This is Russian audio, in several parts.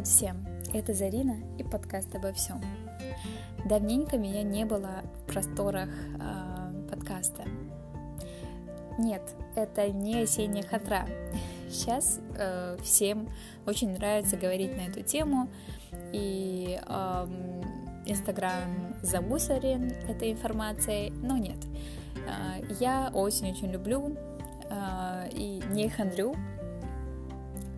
Привет всем! Это Зарина и подкаст обо всем. Давненько меня не было в просторах э, подкаста. Нет, это не осенняя хатра. Сейчас э, всем очень нравится говорить на эту тему, и Инстаграм э, замусорен этой информацией, но нет. Э, я осень очень люблю э, и не хандрю.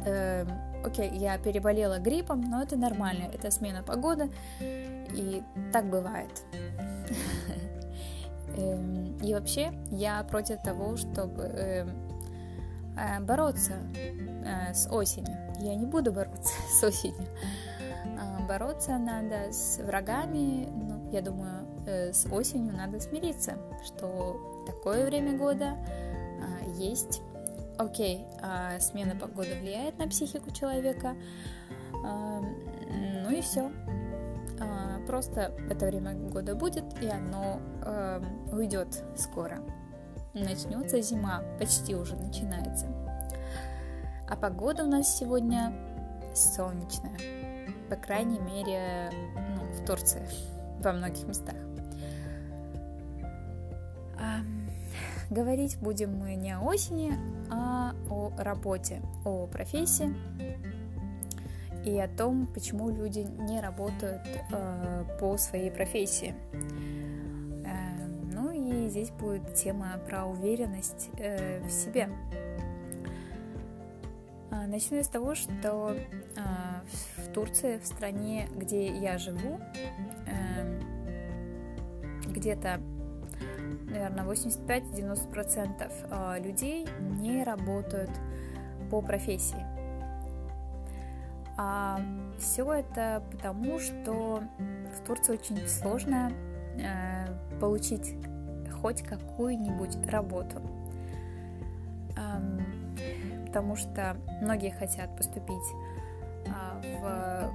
Э, окей, я переболела гриппом, но это нормально, это смена погоды, и так бывает. Эм, и вообще я против того, чтобы эм, э, бороться э, с осенью. Я не буду бороться с осенью. А, бороться надо с врагами, ну, я думаю, э, с осенью надо смириться, что такое время года а, есть окей, а смена погоды влияет на психику человека, а, ну и все. А, просто это время года будет, и оно а, уйдет скоро. Начнется зима, почти уже начинается. А погода у нас сегодня солнечная. По крайней мере, ну, в Турции, во многих местах. Говорить будем мы не о осени, а о работе, о профессии и о том, почему люди не работают э, по своей профессии. Э, ну и здесь будет тема про уверенность э, в себе. Э, начну я с того, что э, в Турции, в стране, где я живу, э, где-то наверное, 85-90% а, людей не работают по профессии. А все это потому, что в Турции очень сложно э, получить хоть какую-нибудь работу. потому что многие хотят поступить а,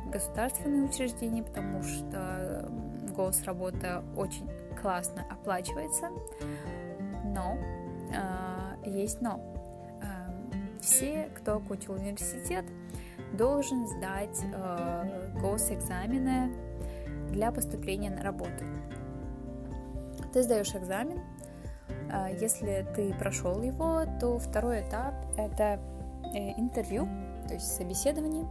в государственные учреждения, потому что госработа очень классно оплачивается, но э, есть но. Э, все, кто окончил университет, должен сдать э, госэкзамены для поступления на работу. Ты сдаешь экзамен, э, если ты прошел его, то второй этап это э, интервью, то есть собеседование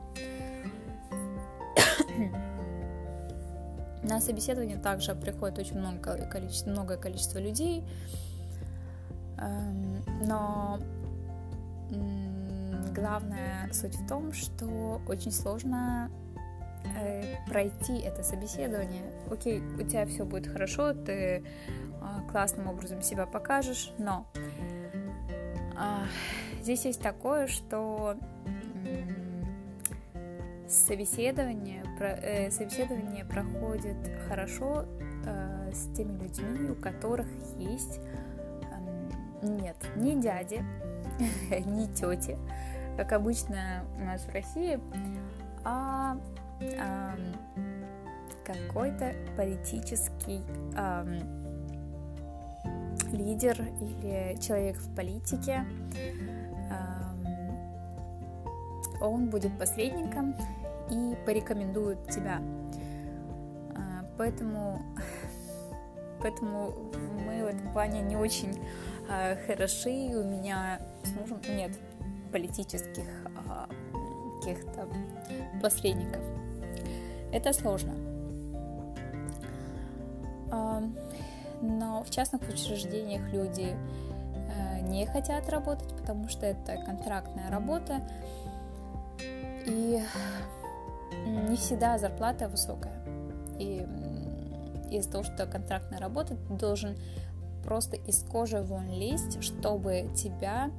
На собеседование также приходит очень много количество, многое количество людей, эм, но главная суть в том, что очень сложно э, пройти это собеседование. Окей, у тебя все будет хорошо, ты а, классным образом себя покажешь, но а, здесь есть такое, что собеседование, про, э, собеседование проходит хорошо э, с теми людьми, у которых есть э, нет ни дяди, ни тети, как обычно у нас в России, а э, какой-то политический э, лидер или человек в политике. Э, он будет посредником и порекомендует тебя. А, поэтому, поэтому мы в этом плане не очень а, хороши. У меня с мужем нет политических а, каких-то посредников. Это сложно. Но в частных учреждениях люди не хотят работать, потому что это контрактная работа, и не всегда зарплата высокая. И из-за того, что контрактная работа, ты должен просто из кожи вон лезть, чтобы тебя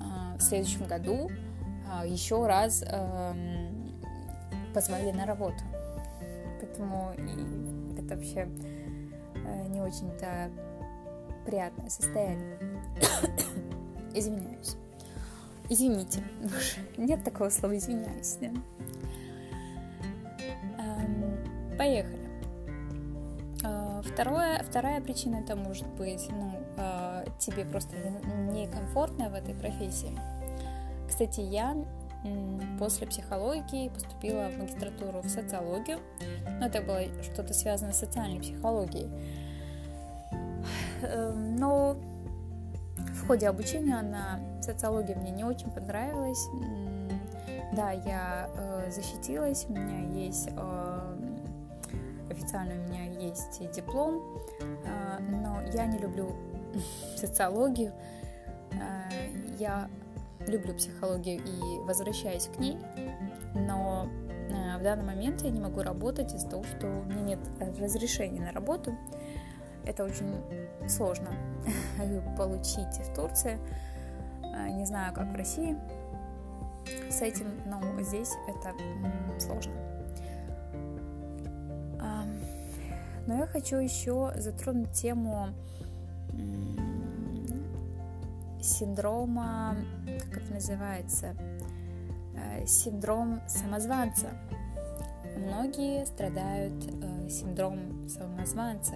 э, в следующем году э, еще раз э, позвали на работу. Поэтому это вообще э, не очень-то приятное состояние. Извиняюсь. Извините, нет такого слова извиняюсь. Да? Эм, поехали. Э, второе, вторая причина это может быть, ну, э, тебе просто некомфортно в этой профессии. Кстати, я после психологии поступила в магистратуру в социологию. Но это было что-то связано с социальной психологией. Эм, но ходе обучения на социологии мне не очень понравилось. Да, я э, защитилась, у меня есть э, официально у меня есть диплом, э, но я не люблю социологию. Я люблю психологию и возвращаюсь к ней, но в данный момент я не могу работать из-за того, что у меня нет разрешения на работу. Это очень сложно получить в Турции. Не знаю, как в России с этим, но здесь это сложно. Но я хочу еще затронуть тему синдрома, как это называется, э, синдром самозванца. Многие страдают э, синдромом самозванца,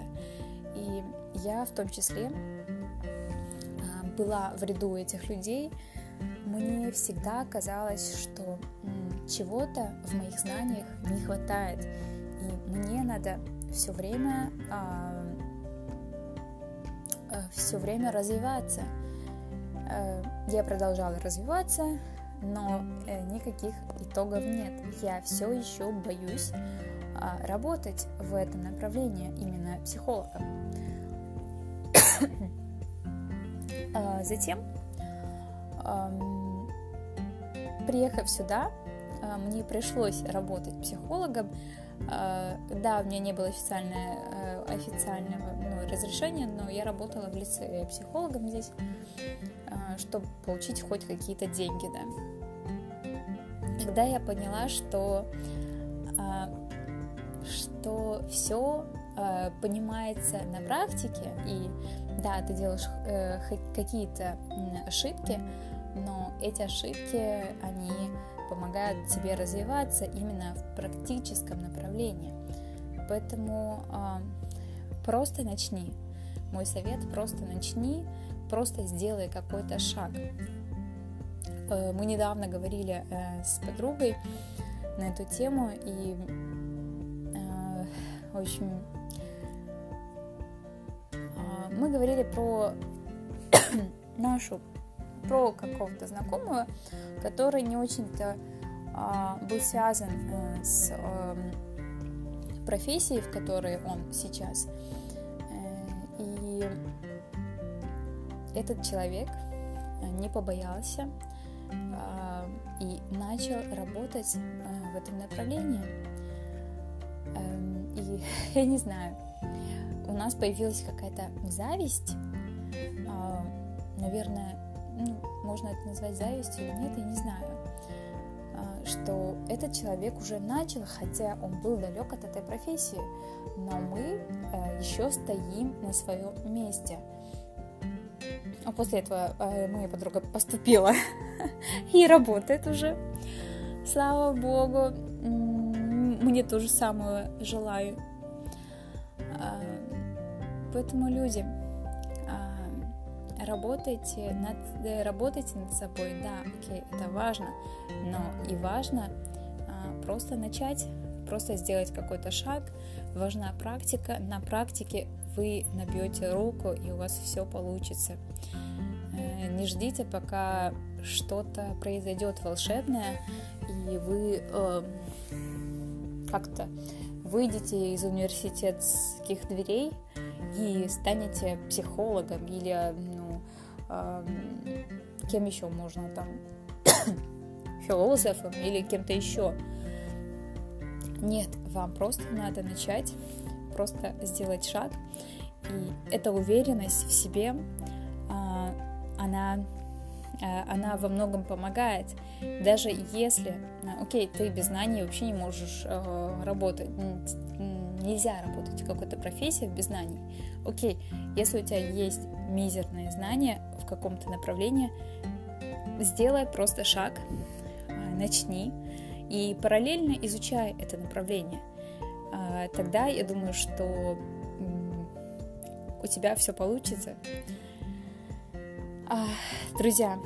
и я в том числе э, была в ряду этих людей, мне всегда казалось, что чего-то в моих знаниях не хватает, и мне надо все время а, а, все время развиваться. А, я продолжала развиваться, но э, никаких итогов нет. Я все еще боюсь работать в этом направлении именно психологом. Затем приехав сюда, а, мне пришлось работать психологом. А, да, у меня не было официального, официального ну, разрешения, но я работала в лице психологом здесь, а, чтобы получить хоть какие-то деньги, да. Тогда я поняла, что, что все понимается на практике, и да, ты делаешь э, какие-то ошибки, но эти ошибки, они помогают тебе развиваться именно в практическом направлении. Поэтому э, просто начни. Мой совет просто начни, просто сделай какой-то шаг. Э, мы недавно говорили э, с подругой на эту тему, и э, в общем э, мы говорили про нашу про какого-то знакомого, который не очень-то а, был связан а, с а, профессией, в которой он сейчас. Э, и этот человек э, не побоялся а, и начал работать а, в этом направлении. А, я не знаю, у нас появилась какая-то зависть, а, наверное, ну, можно это назвать завистью или нет, я не знаю, а, что этот человек уже начал, хотя он был далек от этой профессии, но мы э, еще стоим на своем месте. А после этого моя подруга поступила и работает уже. Слава Богу, мне то же самое желаю. А, поэтому люди, работайте над, э, работайте над собой, да, окей, это важно, но и важно а, просто начать, просто сделать какой-то шаг, важна практика, на практике вы набьете руку и у вас все получится. Э, не ждите, пока что-то произойдет волшебное, и вы э, как-то выйдете из университетских дверей и станете психологом или кем еще можно там, философом или кем-то еще. Нет, вам просто надо начать, просто сделать шаг. И эта уверенность в себе, а, она, она во многом помогает. Даже если, а, окей, ты без знаний вообще не можешь работать, нельзя работать в какой-то профессии без знаний. Окей, если у тебя есть мизерные знания в каком-то направлении, сделай просто шаг, начни и параллельно изучай это направление. Тогда я думаю, что у тебя все получится. Друзья,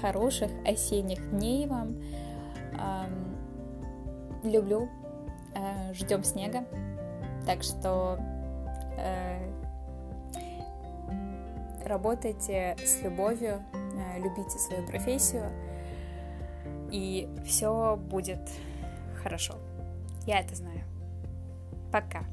хороших осенних дней вам. Люблю. Э, Ждем снега. Так что э, работайте с любовью, э, любите свою профессию, и все будет хорошо. Я это знаю. Пока.